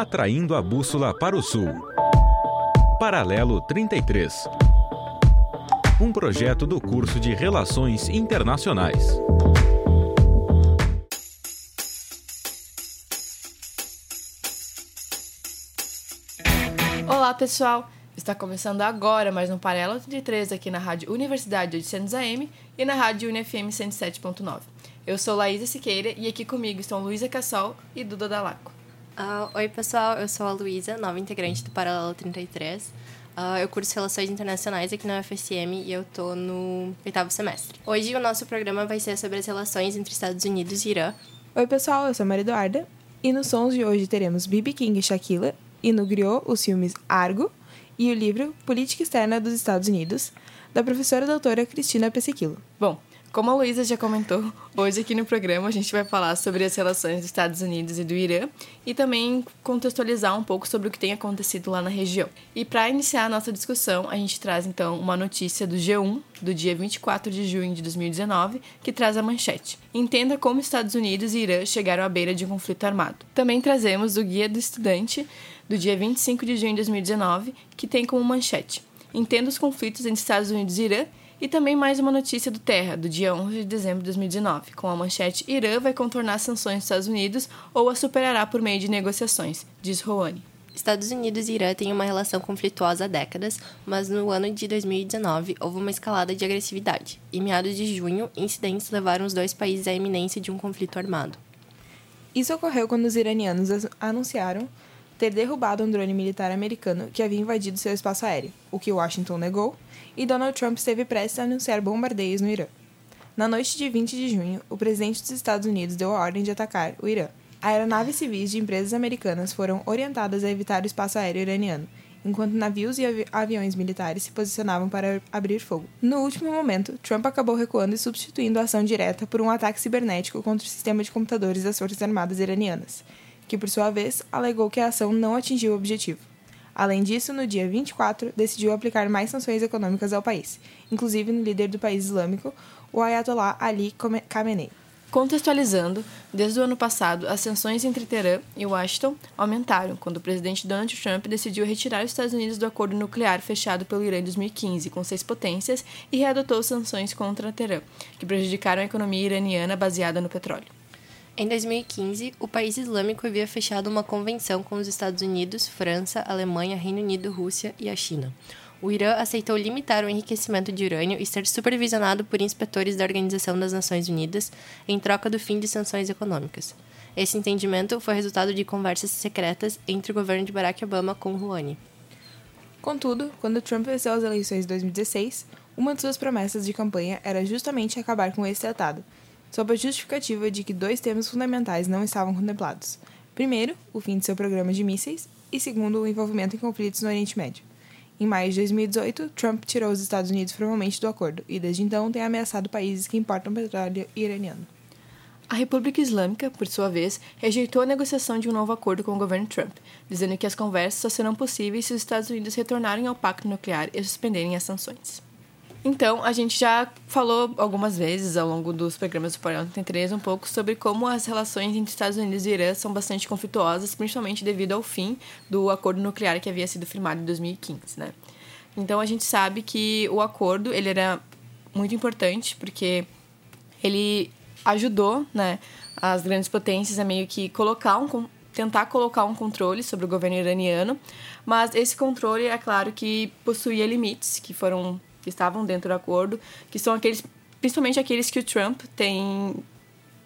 atraindo a bússola para o sul. Paralelo 33. Um projeto do curso de Relações Internacionais. Olá, pessoal! Está começando agora mais um Paralelo 33 aqui na Rádio Universidade 800 AM e na Rádio UniFM 107.9. Eu sou Laísa Siqueira e aqui comigo estão Luísa Cassol e Duda Dalaco. Uh, oi, pessoal, eu sou a Luísa, nova integrante do Paralelo 33. Uh, ah, eu curso Relações Internacionais aqui na UFSM e eu tô no oitavo semestre. Hoje o nosso programa vai ser sobre as relações entre Estados Unidos e Irã. Oi, pessoal, eu sou a Maria Eduarda e nos sons de hoje teremos Bibi King e Shaquille e no Griot os filmes Argo e o livro Política Externa dos Estados Unidos, da professora doutora Cristina Pesequilo. Bom, como a Luísa já comentou, hoje aqui no programa a gente vai falar sobre as relações dos Estados Unidos e do Irã e também contextualizar um pouco sobre o que tem acontecido lá na região. E para iniciar a nossa discussão, a gente traz então uma notícia do G1 do dia 24 de junho de 2019, que traz a manchete: Entenda como Estados Unidos e Irã chegaram à beira de um conflito armado. Também trazemos o Guia do Estudante do dia 25 de junho de 2019, que tem como manchete: Entenda os conflitos entre Estados Unidos e Irã e também mais uma notícia do Terra, do dia 11 de dezembro de 2019, com a manchete Irã vai contornar sanções dos Estados Unidos ou as superará por meio de negociações, diz Rouhani. Estados Unidos e Irã têm uma relação conflituosa há décadas, mas no ano de 2019 houve uma escalada de agressividade. Em meados de junho, incidentes levaram os dois países à iminência de um conflito armado. Isso ocorreu quando os iranianos anunciaram ter derrubado um drone militar americano que havia invadido seu espaço aéreo, o que Washington negou, e Donald Trump esteve prestes a anunciar bombardeios no Irã. Na noite de 20 de junho, o presidente dos Estados Unidos deu a ordem de atacar o Irã. Aeronaves civis de empresas americanas foram orientadas a evitar o espaço aéreo iraniano, enquanto navios e avi aviões militares se posicionavam para abrir fogo. No último momento, Trump acabou recuando e substituindo a ação direta por um ataque cibernético contra o sistema de computadores das Forças Armadas iranianas, que por sua vez alegou que a ação não atingiu o objetivo. Além disso, no dia 24, decidiu aplicar mais sanções econômicas ao país, inclusive no líder do país islâmico, o Ayatollah Ali Khamenei. Contextualizando, desde o ano passado, as sanções entre Teherã e Washington aumentaram quando o presidente Donald Trump decidiu retirar os Estados Unidos do acordo nuclear fechado pelo Irã em 2015 com seis potências e readotou sanções contra Teherã, que prejudicaram a economia iraniana baseada no petróleo. Em 2015, o país islâmico havia fechado uma convenção com os Estados Unidos, França, Alemanha, Reino Unido, Rússia e a China. O Irã aceitou limitar o enriquecimento de urânio e ser supervisionado por inspetores da Organização das Nações Unidas em troca do fim de sanções econômicas. Esse entendimento foi resultado de conversas secretas entre o governo de Barack Obama com Rouhani. Contudo, quando Trump venceu as eleições de 2016, uma de suas promessas de campanha era justamente acabar com esse tratado, sob a justificativa de que dois temas fundamentais não estavam contemplados. Primeiro, o fim de seu programa de mísseis, e segundo, o envolvimento em conflitos no Oriente Médio. Em maio de 2018, Trump tirou os Estados Unidos formalmente do acordo e, desde então, tem ameaçado países que importam petróleo iraniano. A República Islâmica, por sua vez, rejeitou a negociação de um novo acordo com o governo Trump, dizendo que as conversas só serão possíveis se os Estados Unidos retornarem ao pacto nuclear e suspenderem as sanções. Então, a gente já falou algumas vezes ao longo dos programas do Porão 33 um pouco sobre como as relações entre Estados Unidos e Irã são bastante conflituosas, principalmente devido ao fim do acordo nuclear que havia sido firmado em 2015, né? Então, a gente sabe que o acordo, ele era muito importante porque ele ajudou, né, as grandes potências a meio que colocar um tentar colocar um controle sobre o governo iraniano, mas esse controle é claro que possuía limites que foram que estavam dentro do acordo, que são aqueles, principalmente aqueles que o Trump tem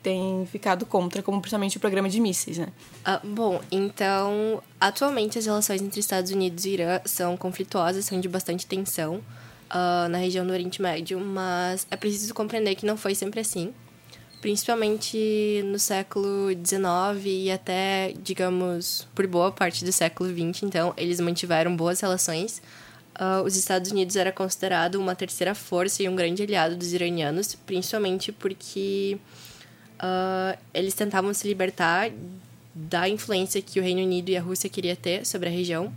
tem ficado contra, como principalmente o programa de mísseis, né? Uh, bom, então, atualmente as relações entre Estados Unidos e Irã são conflituosas, são de bastante tensão uh, na região do Oriente Médio, mas é preciso compreender que não foi sempre assim. Principalmente no século XIX e até, digamos, por boa parte do século XX, então, eles mantiveram boas relações uh, os Estados Unidos era considerado uma terceira força e um grande aliado dos iranianos, principalmente porque uh, eles tentavam se libertar da influência que o Reino Unido e a Rússia queria ter sobre a região.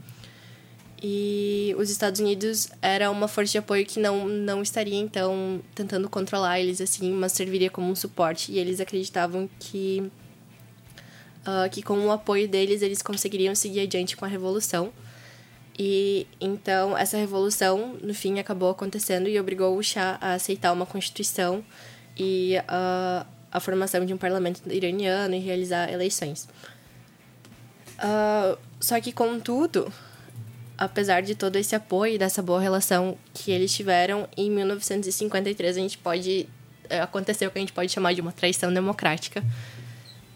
E os Estados Unidos era uma força de apoio que não, não estaria, então, tentando controlar eles assim, mas serviria como um suporte. E eles acreditavam que uh, que com o apoio deles eles conseguiriam seguir adiante com a revolução. E então essa revolução, no fim, acabou acontecendo e obrigou o Shah a aceitar uma constituição e uh, a formação de um parlamento iraniano e realizar eleições. Uh, só que, contudo, apesar de todo esse apoio e dessa boa relação que eles tiveram, em 1953 a gente pode eh, aconteceu o que a gente pode chamar de uma traição democrática,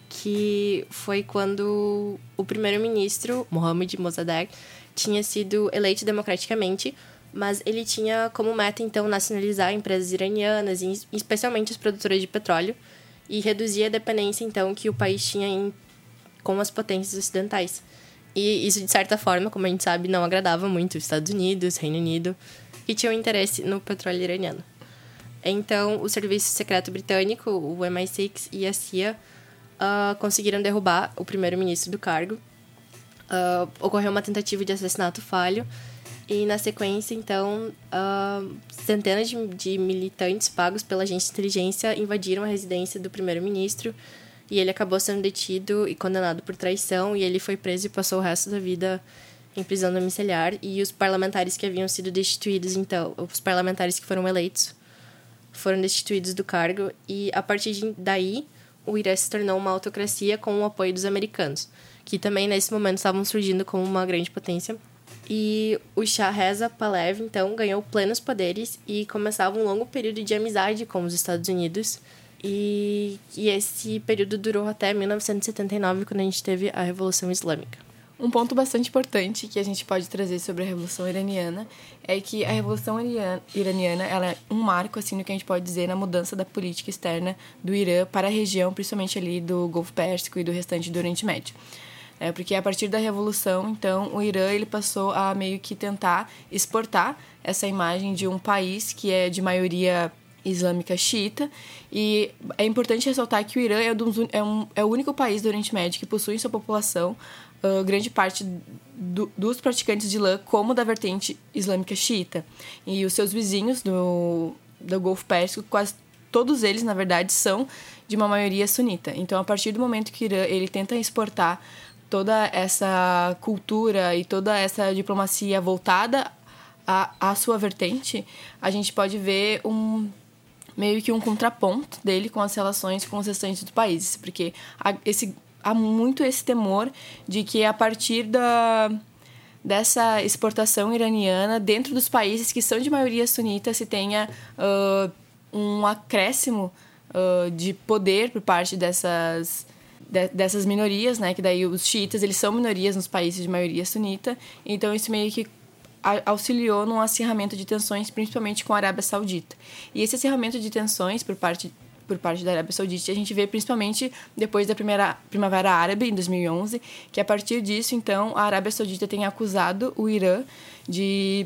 que foi quando o primeiro-ministro Mohammad Mossadegh tinha sido eleito democraticamente, mas ele tinha como meta então nacionalizar empresas iranianas, especialmente as produtoras de petróleo, e reduzir a dependência então que o país tinha em, com as potências ocidentais. E isso, de certa forma, como a gente sabe, não agradava muito os Estados Unidos, Reino Unido, que tinham interesse no petróleo iraniano. Então, o Serviço Secreto Britânico, o MI6 e a CIA uh, conseguiram derrubar o primeiro-ministro do cargo. Uh, ocorreu uma tentativa de assassinato falho. E, na sequência, então, uh, centenas de, de militantes pagos pela agência de inteligência invadiram a residência do primeiro-ministro. E ele acabou sendo detido e condenado por traição. E ele foi preso e passou o resto da vida em prisão domiciliar. E os parlamentares que haviam sido destituídos então os parlamentares que foram eleitos foram destituídos do cargo. E a partir daí o Irã se tornou uma autocracia com o apoio dos americanos que também nesse momento estavam surgindo como uma grande potência e o Shah Reza Pahlavi então ganhou plenos poderes e começava um longo período de amizade com os Estados Unidos e, e esse período durou até 1979, quando a gente teve a Revolução Islâmica. Um ponto bastante importante que a gente pode trazer sobre a Revolução Iraniana é que a Revolução Iraniana ela é um marco, assim, no que a gente pode dizer na mudança da política externa do Irã para a região, principalmente ali do Golfo Pérsico e do restante do Oriente Médio. É, porque a partir da Revolução, então, o Irã ele passou a meio que tentar exportar essa imagem de um país que é de maioria islâmica xiita. E é importante ressaltar que o Irã é, dos, é, um, é o único país do Oriente Médio que possui em sua população uh, grande parte do, dos praticantes de lã como da vertente islâmica xiita. E os seus vizinhos do, do Golfo Pérsico, quase todos eles, na verdade, são de uma maioria sunita. Então, a partir do momento que o Irã ele tenta exportar toda essa cultura e toda essa diplomacia voltada à, sua vertente, a gente pode ver um meio que um contraponto dele com as relações com os restantes países, porque há, esse, há muito esse temor de que a partir da, dessa exportação iraniana dentro dos países que são de maioria sunita se tenha uh, um acréscimo uh, de poder por parte dessas dessas minorias, né, que daí os xiitas, eles são minorias nos países de maioria sunita, então isso meio que auxiliou no acirramento de tensões, principalmente com a Arábia Saudita. E esse acirramento de tensões por parte por parte da Arábia Saudita, a gente vê principalmente depois da primeira Primavera Árabe, em 2011, que a partir disso, então, a Arábia Saudita tem acusado o Irã de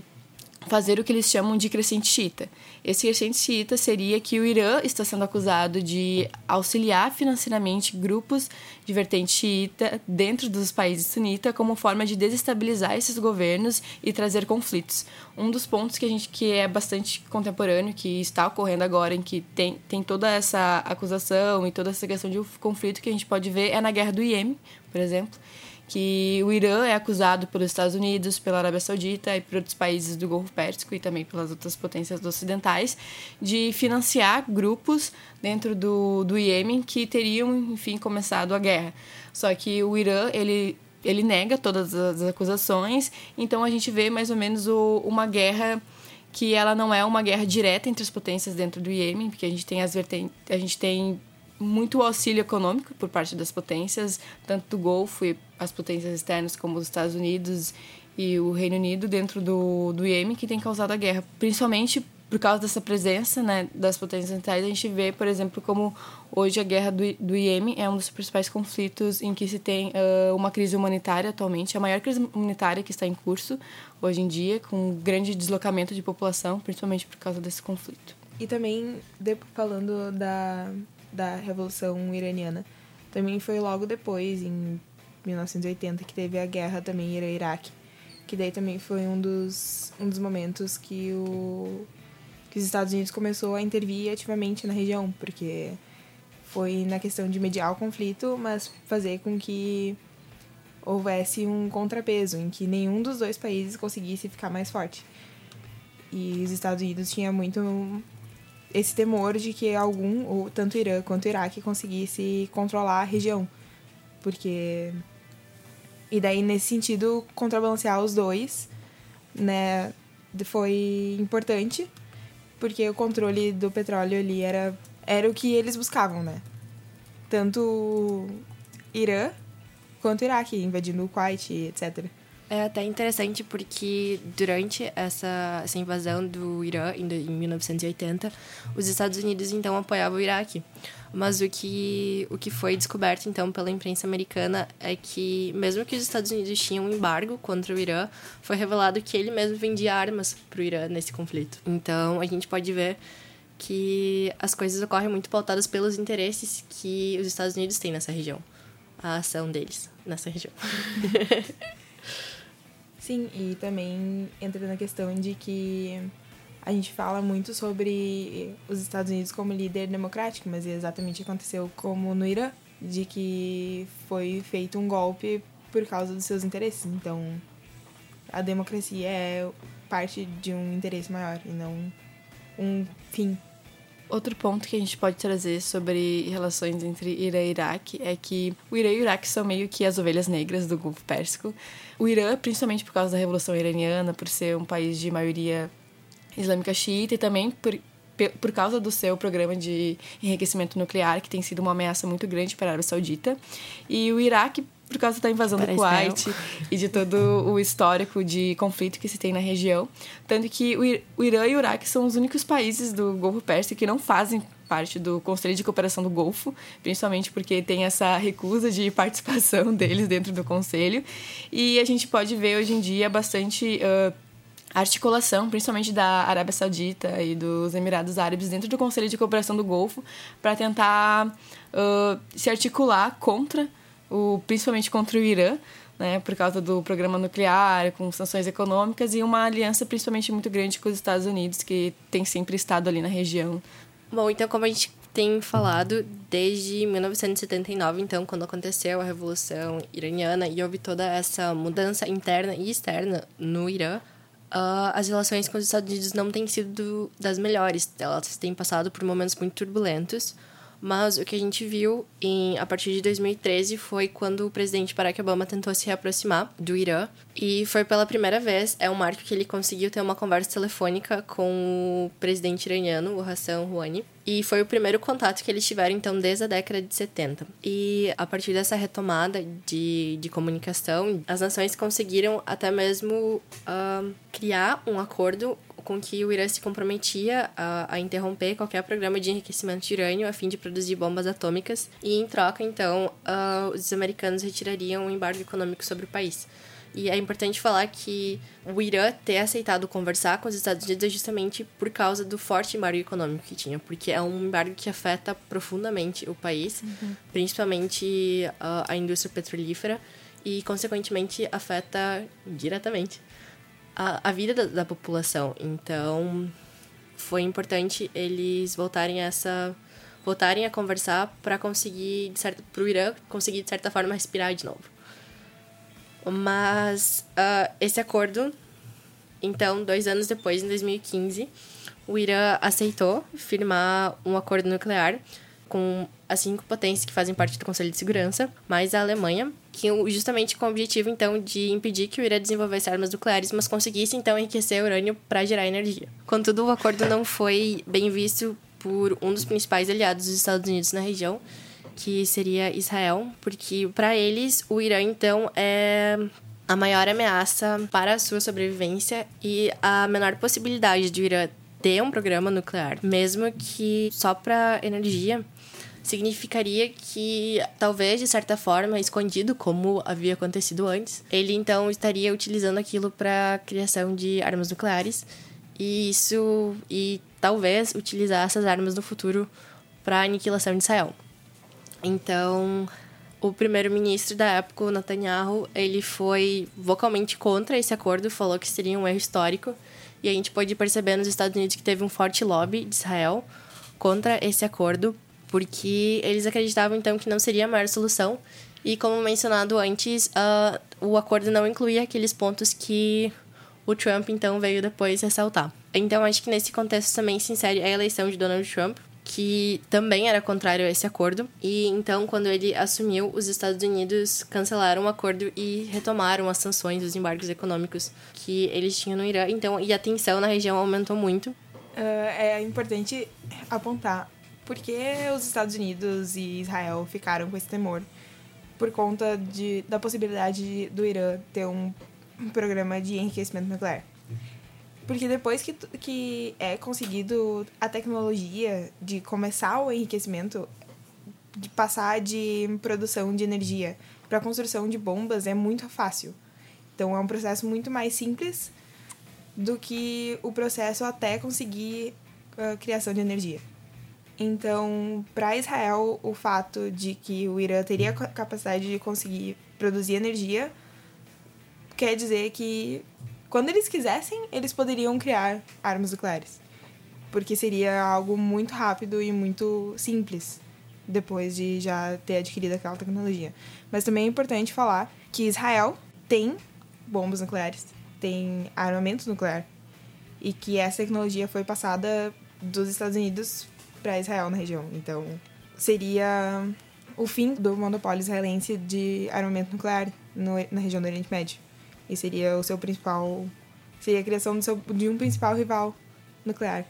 fazer o que eles chamam de crescente xiita. Esse crescente xiita seria que o Irã está sendo acusado de auxiliar financeiramente grupos de vertente xiita dentro dos países sunitas como forma de desestabilizar esses governos e trazer conflitos. Um dos pontos que a gente que é bastante contemporâneo, que está ocorrendo agora, em que tem, tem toda essa acusação e toda essa questão de conflito que a gente pode ver é na guerra do Iêmen, por exemplo, que o Irã é acusado pelos Estados Unidos, pela Arábia Saudita e por outros países do Golfo Pérsico e também pelas outras potências ocidentais de financiar grupos dentro do, do Iêmen que teriam, enfim, começado a guerra. Só que o Irã, ele ele nega todas as acusações, então a gente vê mais ou menos o, uma guerra que ela não é uma guerra direta entre as potências dentro do Iêmen, porque a gente tem as vertentes, a gente tem muito auxílio econômico por parte das potências, tanto do Golfo e as potências externas como os Estados Unidos e o Reino Unido dentro do, do Iêmen que tem causado a guerra, principalmente por causa dessa presença né, das potências ocidentais, a gente vê, por exemplo, como hoje a guerra do, do Iêmen é um dos principais conflitos em que se tem uh, uma crise humanitária atualmente, a maior crise humanitária que está em curso hoje em dia, com um grande deslocamento de população, principalmente por causa desse conflito. E também, falando da, da Revolução Iraniana. Também foi logo depois, em 1980, que teve a guerra também Irã-Iraque. Que daí também foi um dos, um dos momentos que, o, que os Estados Unidos começou a intervir ativamente na região, porque foi na questão de mediar o conflito, mas fazer com que houvesse um contrapeso, em que nenhum dos dois países conseguisse ficar mais forte. E os Estados Unidos tinha muito esse temor de que algum, ou tanto Irã quanto Iraque, conseguisse controlar a região. Porque. E daí, nesse sentido, contrabalancear os dois, né, foi importante, porque o controle do petróleo ali era, era o que eles buscavam, né? Tanto Irã quanto Iraque, invadindo o Kuwait, etc. É até interessante porque durante essa, essa invasão do Irã, em, em 1980, os Estados Unidos então apoiavam o Iraque. Mas o que, o que foi descoberto então pela imprensa americana é que, mesmo que os Estados Unidos tinham um embargo contra o Irã, foi revelado que ele mesmo vendia armas para o Irã nesse conflito. Então a gente pode ver que as coisas ocorrem muito pautadas pelos interesses que os Estados Unidos têm nessa região, a ação deles nessa região. Sim, e também entra na questão de que a gente fala muito sobre os Estados Unidos como líder democrático, mas exatamente aconteceu como no Irã, de que foi feito um golpe por causa dos seus interesses. Então, a democracia é parte de um interesse maior e não um fim. Outro ponto que a gente pode trazer sobre relações entre Irã e Iraque é que o Irã e o Iraque são meio que as ovelhas negras do Golfo Pérsico. O Irã, principalmente por causa da Revolução Iraniana, por ser um país de maioria islâmica xiita e também por, por causa do seu programa de enriquecimento nuclear, que tem sido uma ameaça muito grande para a Arábia Saudita. E o Iraque, por causa da invasão para do Kuwait e de todo o histórico de conflito que se tem na região. Tanto que o Irã e o Iraque são os únicos países do Golfo Pérsico que não fazem parte do Conselho de Cooperação do Golfo, principalmente porque tem essa recusa de participação deles dentro do Conselho. E a gente pode ver hoje em dia bastante. Uh, articulação, principalmente da Arábia Saudita e dos Emirados Árabes, dentro do Conselho de Cooperação do Golfo, para tentar uh, se articular contra, o, principalmente contra o Irã, né, por causa do programa nuclear, com sanções econômicas, e uma aliança principalmente muito grande com os Estados Unidos, que tem sempre estado ali na região Bom, então como a gente tem falado desde 1979, então quando aconteceu a revolução iraniana e houve toda essa mudança interna e externa no Irã, uh, as relações com os Estados Unidos não têm sido das melhores. Elas têm passado por momentos muito turbulentos. Mas o que a gente viu em, a partir de 2013 foi quando o presidente Barack Obama tentou se reaproximar do Irã. E foi pela primeira vez, é um marco que ele conseguiu ter uma conversa telefônica com o presidente iraniano, o Hassan Rouhani. E foi o primeiro contato que eles tiveram, então, desde a década de 70. E a partir dessa retomada de, de comunicação, as nações conseguiram até mesmo uh, criar um acordo com que o Irã se comprometia a, a, interromper qualquer programa de enriquecimento de urânio a fim de produzir bombas atômicas e, em troca, então, uh, os americanos retirariam o um embargo econômico sobre o país. E é importante falar que o Irã ter aceitado conversar com os Estados Unidos é justamente por causa do forte embargo econômico que tinha, porque é um embargo que afeta profundamente o país, uhum. principalmente uh, a indústria petrolífera, e, consequentemente, afeta diretamente a, a vida da, da população. Então, foi importante eles voltarem a essa voltarem a conversar para conseguir para o Irã conseguir de certa forma respirar de novo mas uh, esse acordo então dois anos depois em 2015 o Irã aceitou firmar um acordo nuclear com as cinco potências que fazem parte do Conselho de Segurança mais a Alemanha que justamente com o objetivo então de impedir que o Irã desenvolvesse armas nucleares, mas conseguisse então enriquecer urânio para gerar energia. Contudo, o acordo não foi bem visto por um dos principais aliados dos Estados Unidos na região, que seria Israel, porque para eles o Irã então é a maior ameaça para a sua sobrevivência e a menor possibilidade de o Irã ter um programa nuclear, mesmo que só para energia significaria que, talvez de certa forma, escondido, como havia acontecido antes, ele então estaria utilizando aquilo para criação de armas nucleares e isso e talvez utilizar essas armas no futuro para aniquilação de Israel. Então, o primeiro-ministro da época, o Netanyahu, ele foi vocalmente contra esse acordo, falou que seria um erro histórico. E a gente pode perceber nos Estados Unidos que teve um forte lobby de Israel contra esse acordo porque eles acreditavam então que não seria a maior solução. E como mencionado antes, uh, o acordo não incluía aqueles pontos que o Trump então veio depois ressaltar. Então acho que nesse contexto também se insere a eleição de Donald Trump, que também era contrário a esse acordo. E então, quando ele assumiu, os Estados Unidos cancelaram o acordo e retomaram as sanções, os embargos econômicos que eles tinham no Irã. Então, e a tensão na região aumentou muito. Uh, é importante apontar porque os Estados Unidos e Israel ficaram com esse temor por conta de, da possibilidade do Irã ter um, um programa de enriquecimento nuclear. Porque depois que, que é conseguido a tecnologia de começar o enriquecimento, de passar de produção de energia para construção de bombas é muito fácil. Então é um processo muito mais simples do que o processo até conseguir a criação de energia. Então, para Israel, o fato de que o Irã teria capacidade de conseguir produzir energia quer dizer que quando eles quisessem, eles poderiam criar armas nucleares. Porque seria algo muito rápido e muito simples depois de já ter adquirido aquela tecnologia. Mas também é importante falar que Israel tem bombas nucleares, tem armamento nuclear. E que essa tecnologia foi passada dos Estados Unidos para Israel na região. Então, seria o fim do monopólio israelense de armamento nuclear no, na região do Oriente Médio. E seria o seu principal. Seria a criação seu, de um principal rival nuclear.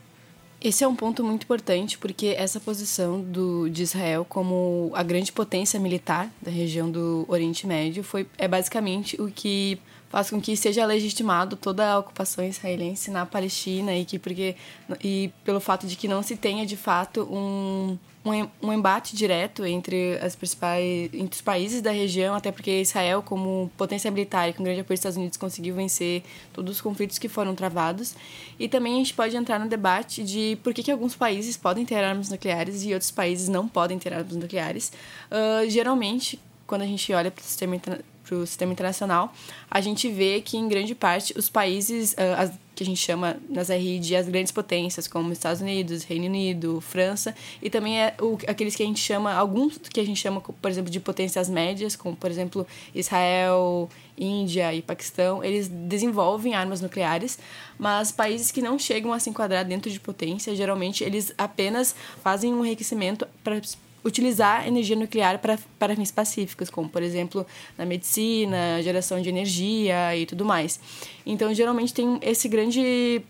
Esse é um ponto muito importante porque essa posição do, de Israel como a grande potência militar da região do Oriente Médio foi, é basicamente o que faz com que seja legitimado toda a ocupação israelense na Palestina e que porque e pelo fato de que não se tenha de fato um um, embate direto entre as principais entre os países da região até porque Israel como potência militar e com grande apoio dos Estados Unidos conseguiu vencer todos os conflitos que foram travados. E também a gente pode entrar no debate de por que, que alguns países podem ter armas nucleares e outros países não podem ter armas nucleares. Uh, geralmente quando a gente olha para o sistema para o sistema internacional, a gente vê que, em grande parte, os países uh, as, que a gente chama nas RID as grandes potências, como Estados Unidos, Reino Unido, França, e também é o, aqueles que a gente chama, alguns que a gente chama, por exemplo, de potências médias, como, por exemplo, Israel, Índia e Paquistão, eles desenvolvem armas nucleares, mas países que não chegam a se enquadrar dentro de potência, geralmente eles apenas fazem um enriquecimento para utilizar energia nuclear para, para fins pacíficos, como, por exemplo, na medicina, geração de energia e tudo mais. Então, geralmente tem esse grande,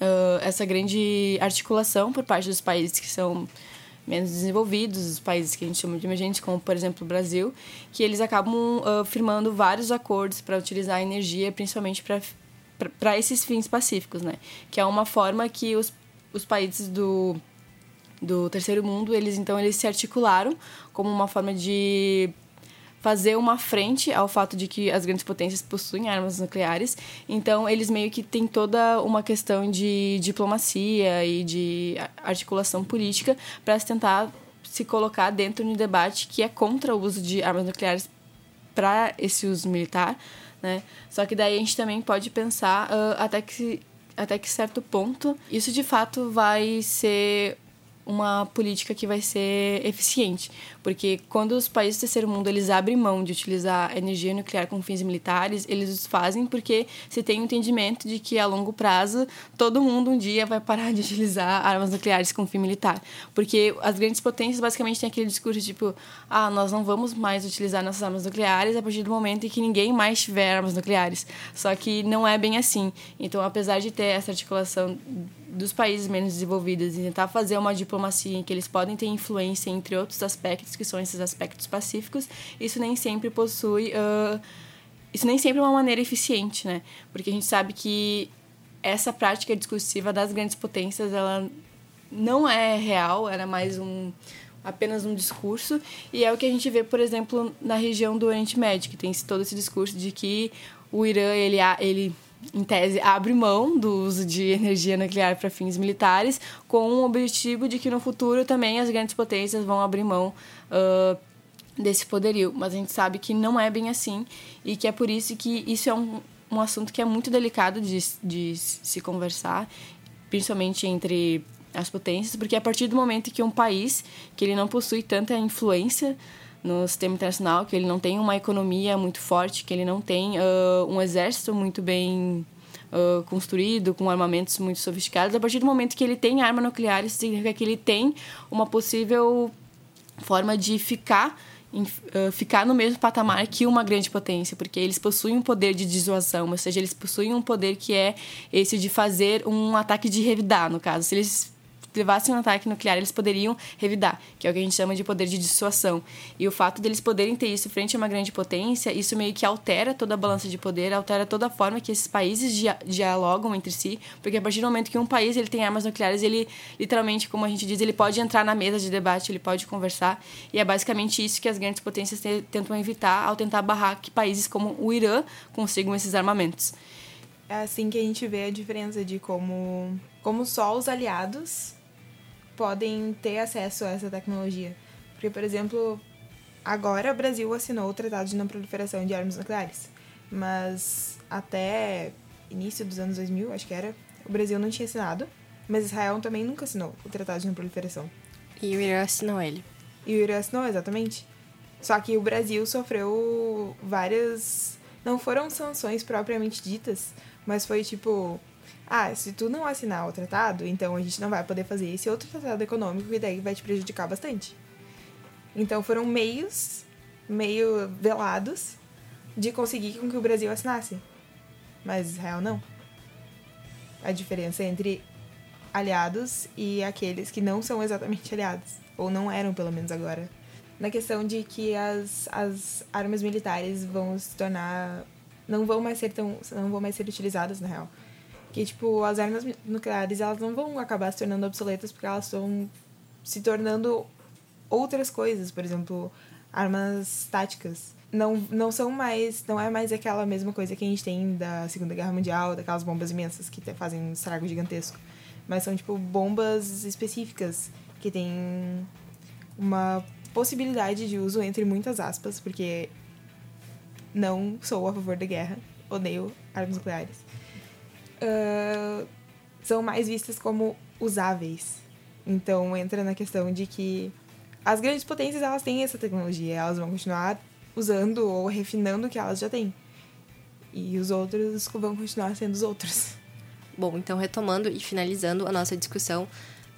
uh, essa grande articulação por parte dos países que são menos desenvolvidos, os países que a gente chama de emergentes, como, por exemplo, o Brasil, que eles acabam uh, firmando vários acordos para utilizar a energia, principalmente para esses fins pacíficos, né? Que é uma forma que os, os países do do terceiro mundo, eles então eles se articularam como uma forma de fazer uma frente ao fato de que as grandes potências possuem armas nucleares. Então, eles meio que têm toda uma questão de diplomacia e de articulação política para tentar se colocar dentro de um debate que é contra o uso de armas nucleares para esse uso militar, né? Só que daí a gente também pode pensar uh, até que até que certo ponto isso de fato vai ser uma política que vai ser eficiente, porque quando os países do terceiro mundo eles abrem mão de utilizar energia nuclear com fins militares, eles o fazem porque se tem o entendimento de que a longo prazo todo mundo um dia vai parar de utilizar armas nucleares com fim militar, porque as grandes potências basicamente têm aquele discurso tipo, ah, nós não vamos mais utilizar nossas armas nucleares a partir do momento em que ninguém mais tiver armas nucleares. Só que não é bem assim. Então, apesar de ter essa articulação dos países menos desenvolvidos e tentar fazer uma diplomacia em que eles podem ter influência entre outros aspectos que são esses aspectos pacíficos isso nem sempre possui uh, isso nem sempre é uma maneira eficiente né? Porque a gente sabe que essa prática discursiva das grandes potências ela não é real era mais um apenas um discurso e é o que a gente vê por exemplo na região do Oriente Médio que tem todo esse discurso de que o Irã ele ele em tese, abre mão do uso de energia nuclear para fins militares, com o objetivo de que no futuro também as grandes potências vão abrir mão uh, desse poderio. Mas a gente sabe que não é bem assim e que é por isso que isso é um, um assunto que é muito delicado de, de se conversar, principalmente entre as potências, porque a partir do momento que um país que ele não possui tanta influência no sistema internacional, que ele não tem uma economia muito forte, que ele não tem uh, um exército muito bem uh, construído, com armamentos muito sofisticados, a partir do momento que ele tem arma nuclear, isso significa que ele tem uma possível forma de ficar uh, ficar no mesmo patamar que uma grande potência, porque eles possuem um poder de dissuasão, ou seja, eles possuem um poder que é esse de fazer um ataque de revidar, no caso. Se eles levassem um ataque nuclear, eles poderiam revidar, que é o que a gente chama de poder de dissuasão. E o fato deles poderem ter isso frente a uma grande potência, isso meio que altera toda a balança de poder, altera toda a forma que esses países dia dialogam entre si, porque a partir do momento que um país ele tem armas nucleares, ele literalmente, como a gente diz, ele pode entrar na mesa de debate, ele pode conversar, e é basicamente isso que as grandes potências tentam evitar ao tentar barrar que países como o Irã consigam esses armamentos. É assim que a gente vê a diferença de como, como só os aliados podem ter acesso a essa tecnologia. Porque, por exemplo, agora o Brasil assinou o Tratado de Não Proliferação de Armas Nucleares, mas até início dos anos 2000, acho que era, o Brasil não tinha assinado, mas Israel também nunca assinou o Tratado de Não Proliferação. E o Irã assinou ele. E o Irã assinou, exatamente. Só que o Brasil sofreu várias. Não foram sanções propriamente ditas, mas foi tipo ah, se tu não assinar o tratado, então a gente não vai poder fazer esse outro tratado econômico e daí vai te prejudicar bastante. Então foram meios, meio velados, de conseguir com que o Brasil assinasse. Mas Israel não. A diferença entre aliados e aqueles que não são exatamente aliados. Ou não eram, pelo menos agora. Na questão de que as, as armas militares vão se tornar. não vão mais ser tão. não vão mais ser utilizadas, na real que, tipo, as armas nucleares, elas não vão acabar se tornando obsoletas porque elas estão se tornando outras coisas, por exemplo, armas táticas. Não, não são mais, não é mais aquela mesma coisa que a gente tem da Segunda Guerra Mundial, daquelas bombas imensas que fazem um estrago gigantesco. Mas são, tipo, bombas específicas que têm uma possibilidade de uso entre muitas aspas, porque não sou a favor da guerra, odeio armas nucleares são mais vistas como usáveis. Então entra na questão de que as grandes potências elas têm essa tecnologia, elas vão continuar usando ou refinando o que elas já têm. E os outros vão continuar sendo os outros. Bom, então retomando e finalizando a nossa discussão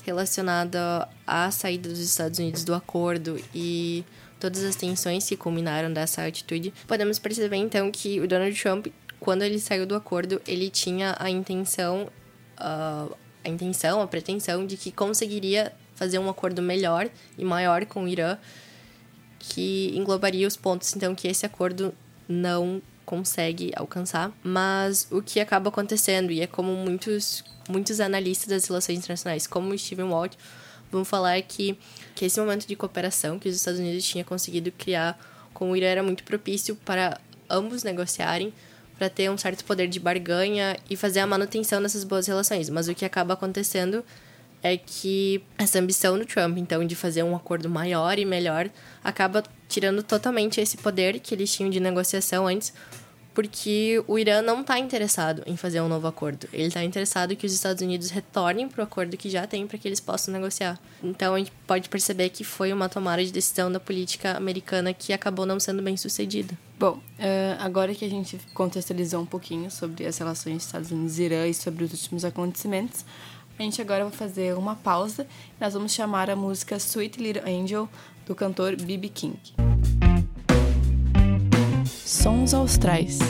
relacionada à saída dos Estados Unidos do acordo e todas as tensões que culminaram dessa atitude, podemos perceber então que o Donald Trump quando ele saiu do acordo, ele tinha a intenção, uh, a intenção, a pretensão de que conseguiria fazer um acordo melhor e maior com o Irã, que englobaria os pontos, então, que esse acordo não consegue alcançar. Mas o que acaba acontecendo, e é como muitos, muitos analistas das relações internacionais, como o Stephen Walt, vão falar que, que esse momento de cooperação que os Estados Unidos tinha conseguido criar com o Irã era muito propício para ambos negociarem para ter um certo poder de barganha e fazer a manutenção dessas boas relações. Mas o que acaba acontecendo é que essa ambição do Trump, então, de fazer um acordo maior e melhor, acaba tirando totalmente esse poder que eles tinham de negociação antes, porque o Irã não está interessado em fazer um novo acordo. Ele está interessado que os Estados Unidos retornem para o acordo que já tem para que eles possam negociar. Então a gente pode perceber que foi uma tomada de decisão da política americana que acabou não sendo bem sucedida. Bom, uh, agora que a gente contextualizou um pouquinho sobre as relações Estados Unidos e Irã e sobre os últimos acontecimentos, a gente agora vai fazer uma pausa. Nós vamos chamar a música Sweet Little Angel do cantor B.B. King. Sons Austrais.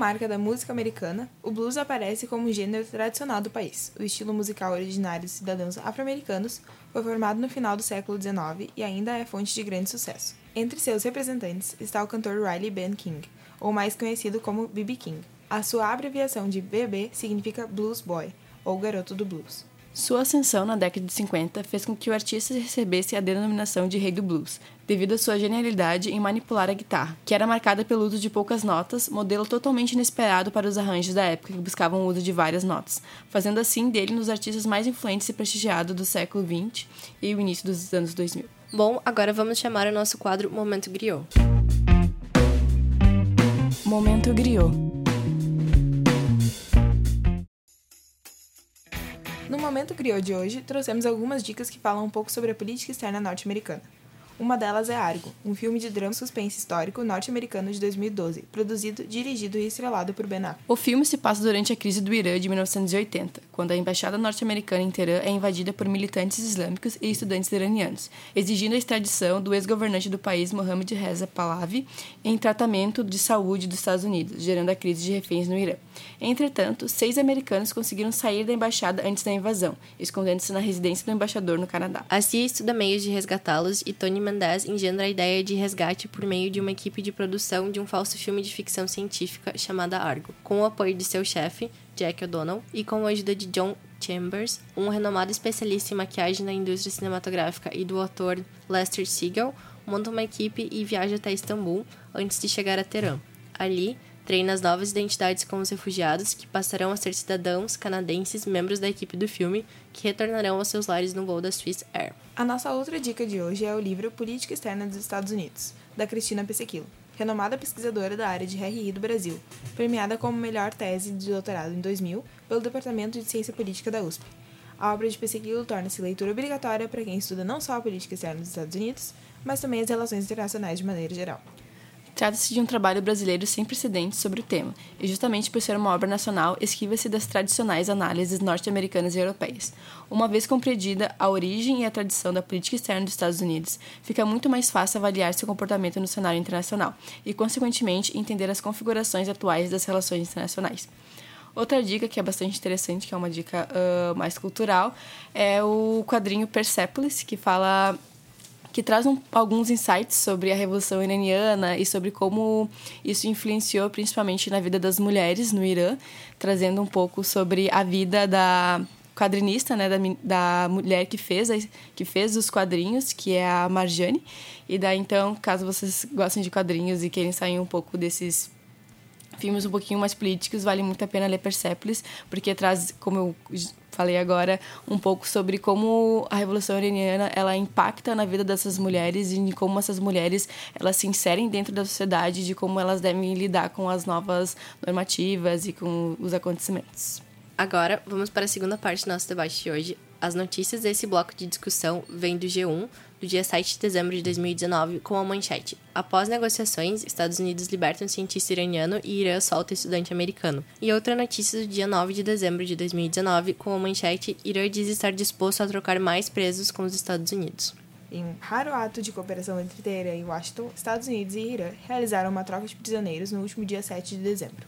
Marca da música americana, o blues aparece como um gênero tradicional do país. O estilo musical originário dos cidadãos afro-americanos foi formado no final do século XIX e ainda é fonte de grande sucesso. Entre seus representantes está o cantor Riley Ben King, ou mais conhecido como B.B. King. A sua abreviação de BB significa Blues Boy, ou Garoto do Blues. Sua ascensão na década de 50 fez com que o artista recebesse a denominação de Rei do Blues, devido à sua genialidade em manipular a guitarra, que era marcada pelo uso de poucas notas, modelo totalmente inesperado para os arranjos da época que buscavam o uso de várias notas, fazendo assim dele um dos artistas mais influentes e prestigiados do século XX e o início dos anos 2000. Bom, agora vamos chamar o nosso quadro Momento Griot. Momento Griot. No momento criou de hoje, trouxemos algumas dicas que falam um pouco sobre a política externa norte-americana. Uma delas é Argo, um filme de drama suspense histórico norte-americano de 2012, produzido, dirigido e estrelado por Ben Affleck. O filme se passa durante a crise do Irã de 1980, quando a embaixada norte-americana em Teherã é invadida por militantes islâmicos e estudantes iranianos, exigindo a extradição do ex-governante do país, Mohammad Reza Pahlavi, em tratamento de saúde dos Estados Unidos, gerando a crise de reféns no Irã. Entretanto, seis americanos conseguiram sair da embaixada antes da invasão, escondendo-se na residência do embaixador no Canadá. A CIA estuda meios de resgatá-los e Tony Mendez engendra a ideia de resgate por meio de uma equipe de produção de um falso filme de ficção científica chamada Argo, com o apoio de seu chefe, Jack O'Donnell, e com a ajuda de John Chambers, um renomado especialista em maquiagem na indústria cinematográfica, e do ator Lester Siegel, monta uma equipe e viaja até Istambul antes de chegar a Teherã. Ali, treina as novas identidades com os refugiados, que passarão a ser cidadãos canadenses, membros da equipe do filme, que retornarão aos seus lares no voo da Swiss Air. A nossa outra dica de hoje é o livro Política Externa dos Estados Unidos, da Cristina Pesequilo, renomada pesquisadora da área de RI do Brasil, premiada como melhor tese de doutorado em 2000 pelo Departamento de Ciência Política da USP. A obra de Pesequilo torna-se leitura obrigatória para quem estuda não só a política externa dos Estados Unidos, mas também as relações internacionais de maneira geral. Trata-se de um trabalho brasileiro sem precedentes sobre o tema, e justamente por ser uma obra nacional, esquiva-se das tradicionais análises norte-americanas e europeias. Uma vez compreendida a origem e a tradição da política externa dos Estados Unidos, fica muito mais fácil avaliar seu comportamento no cenário internacional e, consequentemente, entender as configurações atuais das relações internacionais. Outra dica que é bastante interessante, que é uma dica uh, mais cultural, é o quadrinho Persepolis, que fala que traz um, alguns insights sobre a Revolução Iraniana e sobre como isso influenciou principalmente na vida das mulheres no Irã, trazendo um pouco sobre a vida da quadrinista, né, da, da mulher que fez, que fez os quadrinhos, que é a Marjane. E daí, então, caso vocês gostem de quadrinhos e querem sair um pouco desses filmes um pouquinho mais políticos, vale muito a pena ler Persepolis, porque traz, como eu falei agora, um pouco sobre como a Revolução Iraniana ela impacta na vida dessas mulheres e de como essas mulheres elas se inserem dentro da sociedade, de como elas devem lidar com as novas normativas e com os acontecimentos. Agora, vamos para a segunda parte do nosso debate de hoje. As notícias desse bloco de discussão vêm do G1, do dia 7 de dezembro de 2019, com a manchete: Após negociações, Estados Unidos libertam cientista iraniano e Irã solta estudante americano. E outra notícia do dia 9 de dezembro de 2019, com a manchete: Irã diz estar disposto a trocar mais presos com os Estados Unidos. Em um raro ato de cooperação entre Teherã e Washington, Estados Unidos e Irã realizaram uma troca de prisioneiros no último dia 7 de dezembro.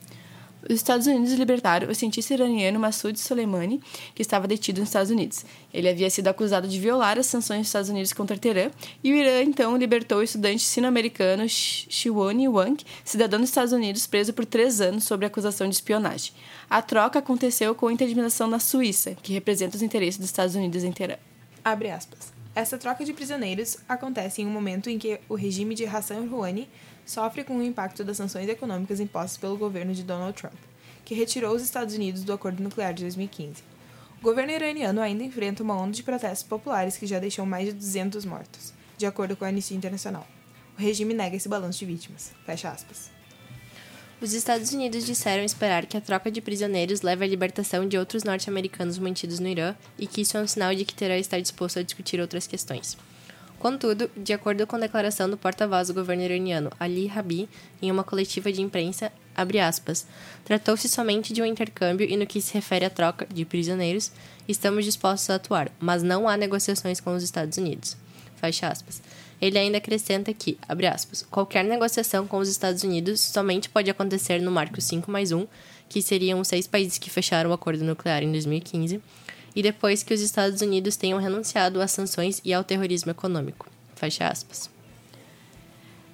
Os Estados Unidos liberaram o cientista iraniano Massoud Soleimani, que estava detido nos Estados Unidos. Ele havia sido acusado de violar as sanções dos Estados Unidos contra Teherã, e o Irã então libertou o estudante sino-americano Shiwani Wang, cidadão dos Estados Unidos, preso por três anos sob acusação de espionagem. A troca aconteceu com a intermediação na Suíça, que representa os interesses dos Estados Unidos em Teherã. Abre aspas. Essa troca de prisioneiros acontece em um momento em que o regime de Hassan Rouhani sofre com o impacto das sanções econômicas impostas pelo governo de Donald Trump, que retirou os Estados Unidos do acordo nuclear de 2015. O governo iraniano ainda enfrenta uma onda de protestos populares que já deixou mais de 200 mortos, de acordo com a Anistia Internacional. O regime nega esse balanço de vítimas. Fecha aspas. Os Estados Unidos disseram esperar que a troca de prisioneiros leve à libertação de outros norte-americanos mantidos no Irã e que isso é um sinal de que Teherã está disposto a discutir outras questões. Contudo, de acordo com a declaração do porta-voz do governo iraniano Ali Rabi, em uma coletiva de imprensa, tratou-se somente de um intercâmbio e no que se refere à troca de prisioneiros, estamos dispostos a atuar, mas não há negociações com os Estados Unidos. Fecha aspas. Ele ainda acrescenta que, abre aspas, qualquer negociação com os Estados Unidos somente pode acontecer no marco 5 mais 1, que seriam os seis países que fecharam o acordo nuclear em 2015, e depois que os Estados Unidos tenham renunciado às sanções e ao terrorismo econômico. Fecha aspas.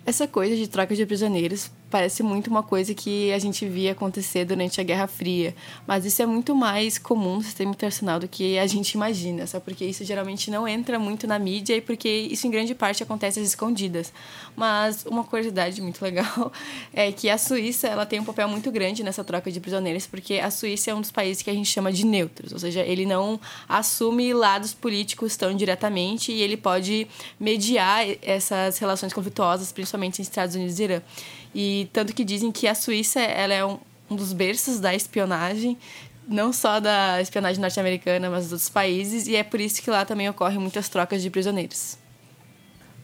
Essa coisa de troca de prisioneiros parece muito uma coisa que a gente via acontecer durante a Guerra Fria, mas isso é muito mais comum no sistema internacional do que a gente imagina, só porque isso geralmente não entra muito na mídia e porque isso em grande parte acontece às escondidas. Mas uma curiosidade muito legal é que a Suíça ela tem um papel muito grande nessa troca de prisioneiros, porque a Suíça é um dos países que a gente chama de neutros, ou seja, ele não assume lados políticos tão diretamente e ele pode mediar essas relações conflituosas, principalmente entre Estados Unidos e Irã. E tanto que dizem que a Suíça ela é um, um dos berços da espionagem, não só da espionagem norte-americana, mas dos outros países, e é por isso que lá também ocorrem muitas trocas de prisioneiros.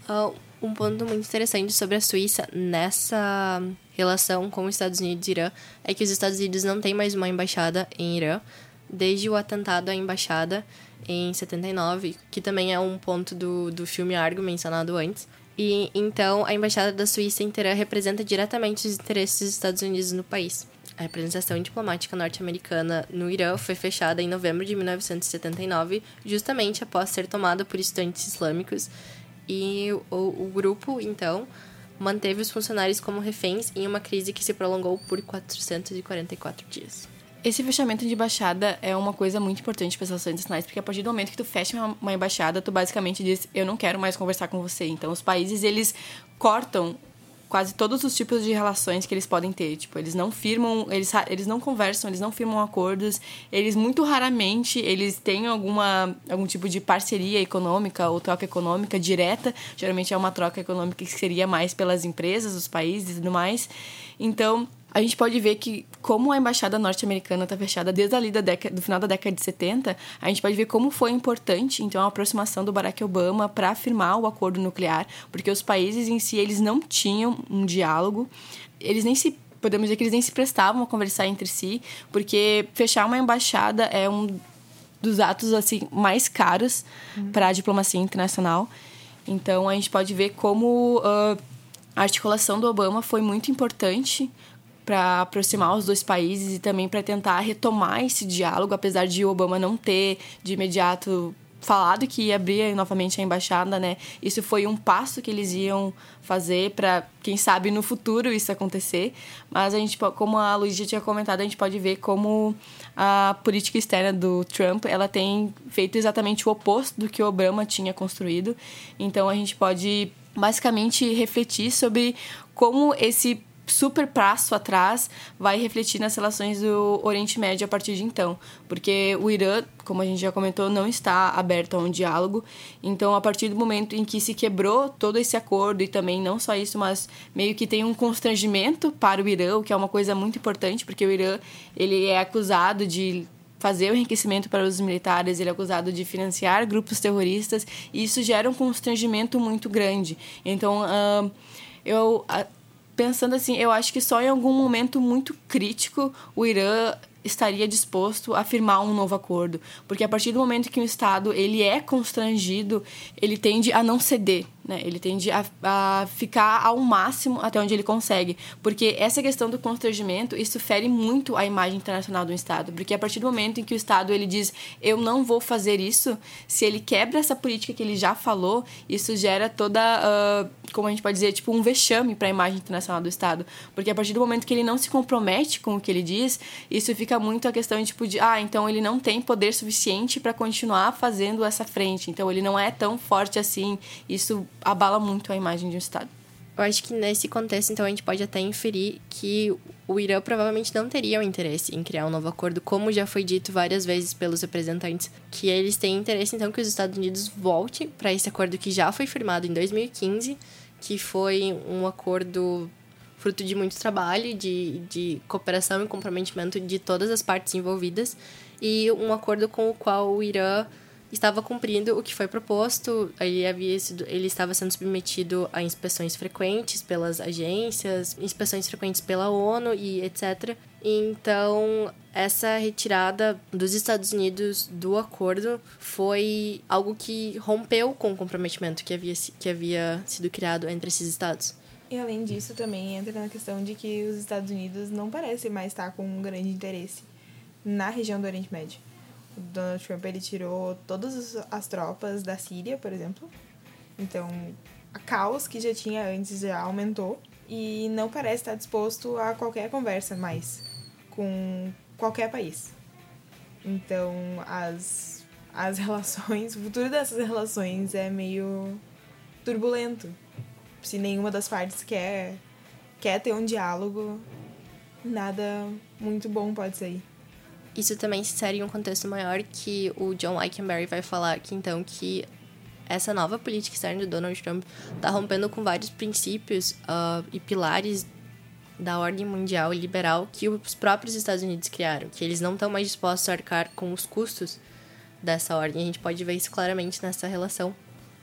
Uh, um ponto muito interessante sobre a Suíça nessa relação com os Estados Unidos e Irã é que os Estados Unidos não têm mais uma embaixada em Irã desde o atentado à embaixada em 79, que também é um ponto do, do filme Argo mencionado antes. E então a embaixada da Suíça Teherã representa diretamente os interesses dos Estados Unidos no país. A representação diplomática norte-americana no Irã foi fechada em novembro de 1979, justamente após ser tomada por estudantes islâmicos, e o, o grupo, então, manteve os funcionários como reféns em uma crise que se prolongou por 444 dias. Esse fechamento de embaixada é uma coisa muito importante para as relações internacionais, porque a partir do momento que tu fecha uma, embaixada, tu basicamente diz, eu não quero mais conversar com você. Então, os países, eles cortam quase todos os tipos de relações que eles podem ter. Tipo, eles não firmam, eles, eles não conversam, eles não firmam acordos. Eles, muito raramente, eles têm alguma, algum tipo de parceria econômica ou troca econômica direta. Geralmente é uma troca econômica que seria mais pelas empresas, os países e tudo mais. Então, a gente pode ver que como a embaixada norte-americana está fechada desde ali da década, do final da década de 70, a gente pode ver como foi importante então a aproximação do Barack Obama para firmar o acordo nuclear, porque os países em si eles não tinham um diálogo, eles nem se podemos dizer que eles nem se prestavam a conversar entre si, porque fechar uma embaixada é um dos atos assim mais caros uhum. para a diplomacia internacional. Então a gente pode ver como uh, a articulação do Obama foi muito importante para aproximar os dois países e também para tentar retomar esse diálogo, apesar de Obama não ter de imediato falado que ia abrir novamente a embaixada, né? Isso foi um passo que eles iam fazer para, quem sabe, no futuro isso acontecer. Mas a gente, como a Luísa tinha comentado, a gente pode ver como a política externa do Trump, ela tem feito exatamente o oposto do que o Obama tinha construído. Então a gente pode basicamente refletir sobre como esse super passo atrás vai refletir nas relações do Oriente Médio a partir de então, porque o Irã, como a gente já comentou, não está aberto a um diálogo. Então, a partir do momento em que se quebrou todo esse acordo e também não só isso, mas meio que tem um constrangimento para o Irã, o que é uma coisa muito importante, porque o Irã ele é acusado de fazer o enriquecimento para os militares, ele é acusado de financiar grupos terroristas, e isso gera um constrangimento muito grande. Então, uh, eu uh, pensando assim, eu acho que só em algum momento muito crítico o Irã estaria disposto a firmar um novo acordo, porque a partir do momento que o Estado ele é constrangido, ele tende a não ceder, né? Ele tende a, a ficar ao máximo até onde ele consegue. Porque essa questão do constrangimento, isso fere muito a imagem internacional do Estado. Porque a partir do momento em que o Estado ele diz, eu não vou fazer isso, se ele quebra essa política que ele já falou, isso gera toda, uh, como a gente pode dizer, tipo um vexame para a imagem internacional do Estado. Porque a partir do momento que ele não se compromete com o que ele diz, isso fica muito a questão de, tipo, de, ah, então ele não tem poder suficiente para continuar fazendo essa frente. Então ele não é tão forte assim. Isso abala muito a imagem de um Estado. Eu acho que nesse contexto, então, a gente pode até inferir que o Irã provavelmente não teria o interesse em criar um novo acordo, como já foi dito várias vezes pelos representantes, que eles têm interesse, então, que os Estados Unidos voltem para esse acordo que já foi firmado em 2015, que foi um acordo fruto de muito trabalho, de, de cooperação e comprometimento de todas as partes envolvidas, e um acordo com o qual o Irã estava cumprindo o que foi proposto. Ele havia sido, ele estava sendo submetido a inspeções frequentes pelas agências, inspeções frequentes pela ONU e etc. Então, essa retirada dos Estados Unidos do acordo foi algo que rompeu com o comprometimento que havia, que havia sido criado entre esses estados. E além disso, também entra na questão de que os Estados Unidos não parecem mais estar com um grande interesse na região do Oriente Médio. O Donald Trump ele tirou todas as tropas da Síria, por exemplo. Então, a caos que já tinha antes já aumentou e não parece estar disposto a qualquer conversa mais com qualquer país. Então, as, as relações, o futuro dessas relações é meio turbulento. Se nenhuma das partes quer, quer ter um diálogo, nada muito bom pode sair isso também se insere em um contexto maior que o John Eikenberry vai falar que então que essa nova política externa do Donald Trump está rompendo com vários princípios uh, e pilares da ordem mundial liberal que os próprios Estados Unidos criaram, que eles não estão mais dispostos a arcar com os custos dessa ordem. A gente pode ver isso claramente nessa relação.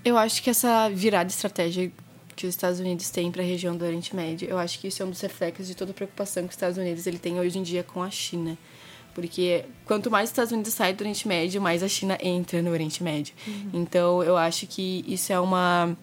Eu acho que essa virada estratégia que os Estados Unidos têm para a região do Oriente Médio, eu acho que isso é um dos reflexos de toda a preocupação que os Estados Unidos ele tem hoje em dia com a China. Porque quanto mais os Estados Unidos saem do Oriente Médio, mais a China entra no Oriente Médio. Uhum. Então, eu acho que isso é uma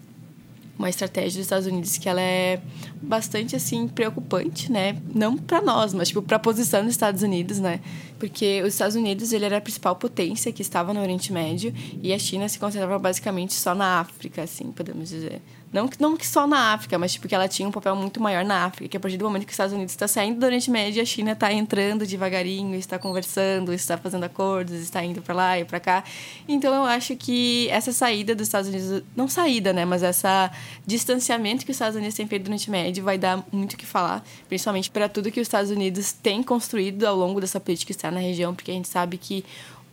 uma estratégia dos Estados Unidos que ela é bastante assim preocupante, né? Não para nós, mas tipo para a posição dos Estados Unidos, né? Porque os Estados Unidos ele era a principal potência que estava no Oriente Médio e a China se concentrava basicamente só na África, assim, podemos dizer. Não, não que só na África, mas tipo que ela tinha um papel muito maior na África, que a partir do momento que os Estados Unidos está saindo do Oriente Médio, a China está entrando devagarinho, está conversando, está fazendo acordos, está indo para lá e para cá. Então eu acho que essa saída dos Estados Unidos, não saída, né, mas essa distanciamento que os Estados Unidos têm feito do Oriente Médio vai dar muito o que falar, principalmente para tudo que os Estados Unidos têm construído ao longo dessa política externa na região, porque a gente sabe que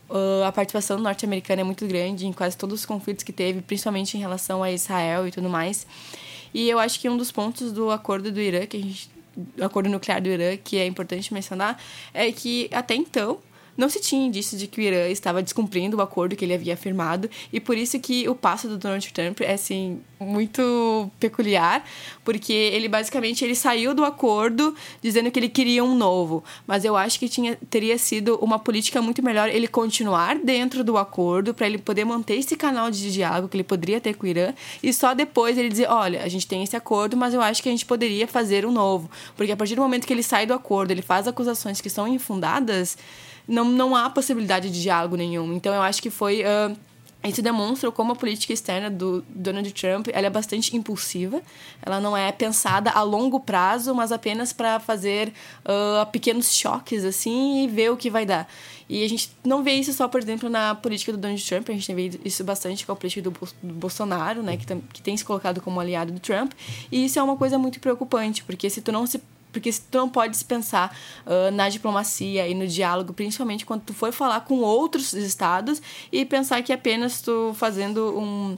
Uh, a participação norte-americana é muito grande em quase todos os conflitos que teve, principalmente em relação a Israel e tudo mais. E eu acho que um dos pontos do acordo do Irã, que a gente, do acordo nuclear do Irã, que é importante mencionar, é que até então não se tinha indício de que o Irã estava descumprindo o acordo que ele havia firmado e por isso que o passo do Donald Trump é assim muito peculiar, porque ele basicamente ele saiu do acordo dizendo que ele queria um novo, mas eu acho que tinha teria sido uma política muito melhor ele continuar dentro do acordo para ele poder manter esse canal de diálogo que ele poderia ter com o Irã e só depois ele dizer, olha, a gente tem esse acordo, mas eu acho que a gente poderia fazer um novo, porque a partir do momento que ele sai do acordo, ele faz acusações que são infundadas, não, não há possibilidade de diálogo nenhum. Então eu acho que foi. Uh, isso demonstra como a política externa do Donald Trump ela é bastante impulsiva. Ela não é pensada a longo prazo, mas apenas para fazer uh, pequenos choques assim e ver o que vai dar. E a gente não vê isso só, por exemplo, na política do Donald Trump, a gente vê isso bastante com a política do, do Bolsonaro, né, que, que tem se colocado como aliado do Trump. E isso é uma coisa muito preocupante, porque se tu não se porque tu não pode dispensar uh, na diplomacia e no diálogo, principalmente quando tu for falar com outros estados e pensar que apenas tu fazendo um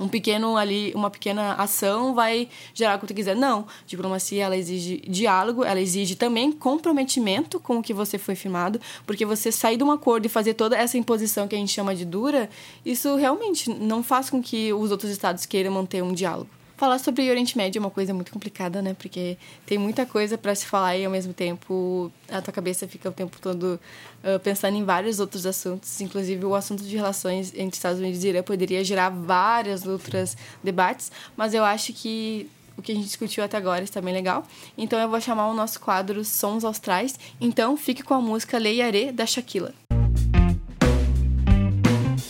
um pequeno ali, uma pequena ação vai gerar o que tu quiser. Não, diplomacia ela exige diálogo, ela exige também comprometimento com o que você foi firmado, porque você sair de um acordo e fazer toda essa imposição que a gente chama de dura, isso realmente não faz com que os outros estados queiram manter um diálogo. Falar sobre o Oriente Médio é uma coisa muito complicada, né? Porque tem muita coisa para se falar e ao mesmo tempo a tua cabeça fica o tempo todo uh, pensando em vários outros assuntos. Inclusive o assunto de relações entre Estados Unidos e Irã poderia gerar várias outras debates, mas eu acho que o que a gente discutiu até agora está bem legal. Então eu vou chamar o nosso quadro Sons Austrais. Então fique com a música Leiaré da Shakila.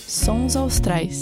Sons Austrais.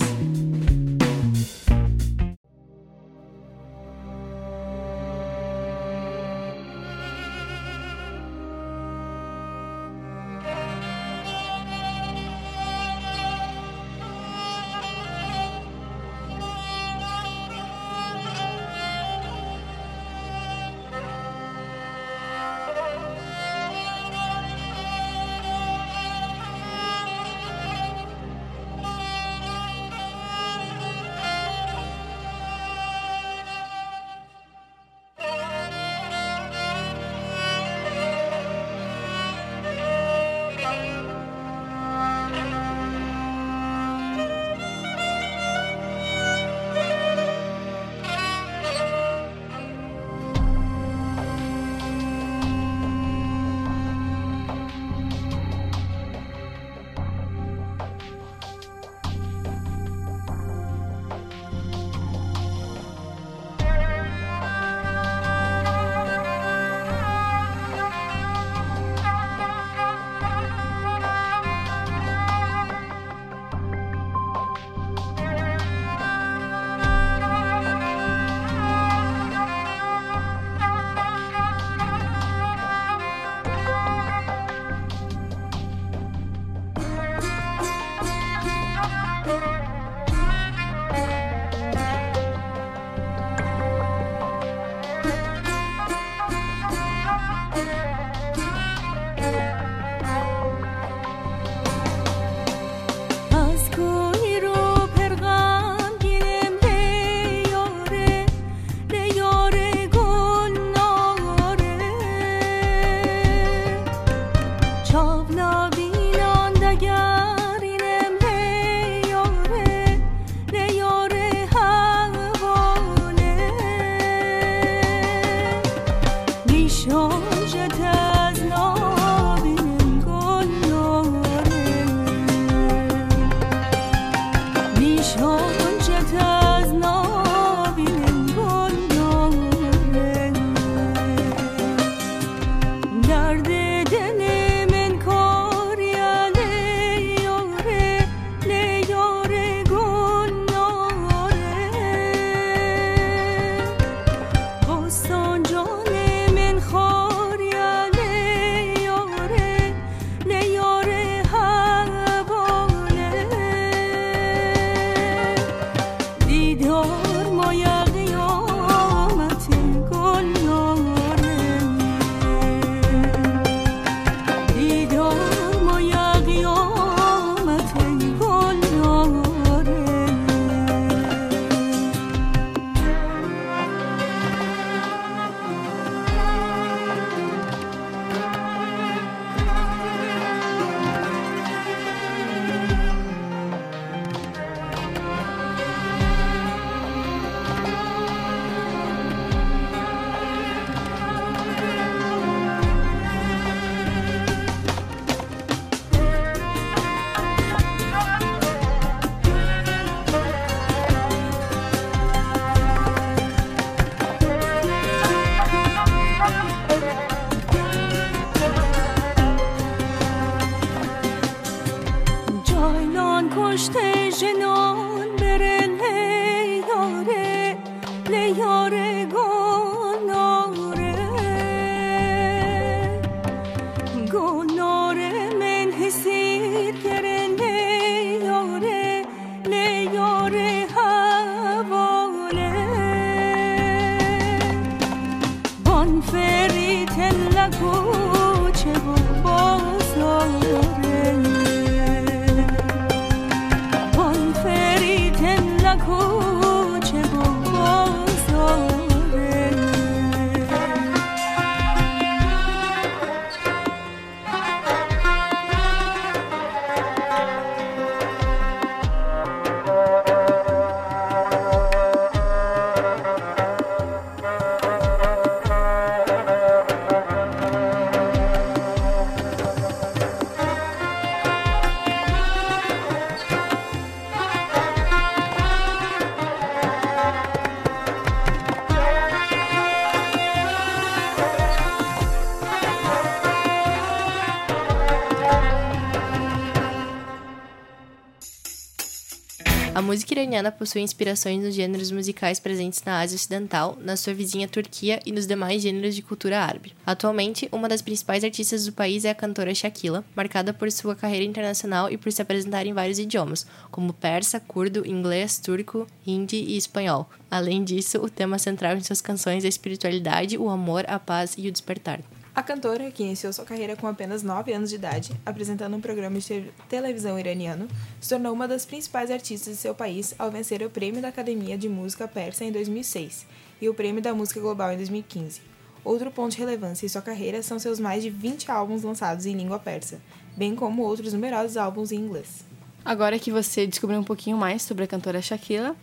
A música iraniana possui inspirações nos gêneros musicais presentes na Ásia Ocidental, na sua vizinha Turquia e nos demais gêneros de cultura árabe. Atualmente, uma das principais artistas do país é a cantora Shakila, marcada por sua carreira internacional e por se apresentar em vários idiomas, como persa, curdo, inglês, turco, hindi e espanhol. Além disso, o tema central em suas canções é a espiritualidade, o amor, a paz e o despertar. A cantora, que iniciou sua carreira com apenas 9 anos de idade, apresentando um programa de televisão iraniano, se tornou uma das principais artistas de seu país ao vencer o Prêmio da Academia de Música Persa em 2006 e o Prêmio da Música Global em 2015. Outro ponto de relevância em sua carreira são seus mais de 20 álbuns lançados em língua persa, bem como outros numerosos álbuns em inglês. Agora que você descobriu um pouquinho mais sobre a cantora Shakira,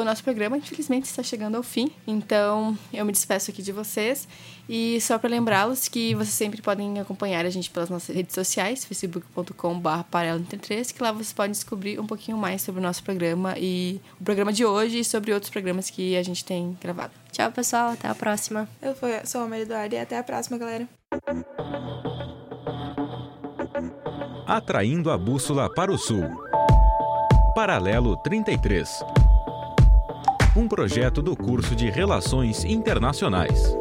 o nosso programa infelizmente está chegando ao fim, então eu me despeço aqui de vocês e só para lembrá-los que vocês sempre podem acompanhar a gente pelas nossas redes sociais, facebook.com.br paralelo33, que lá vocês podem descobrir um pouquinho mais sobre o nosso programa e o programa de hoje e sobre outros programas que a gente tem gravado. Tchau, pessoal. Até a próxima. Eu sou a Maria Eduarda e até a próxima, galera. Atraindo a bússola para o sul. Paralelo 33. Um projeto do curso de Relações Internacionais.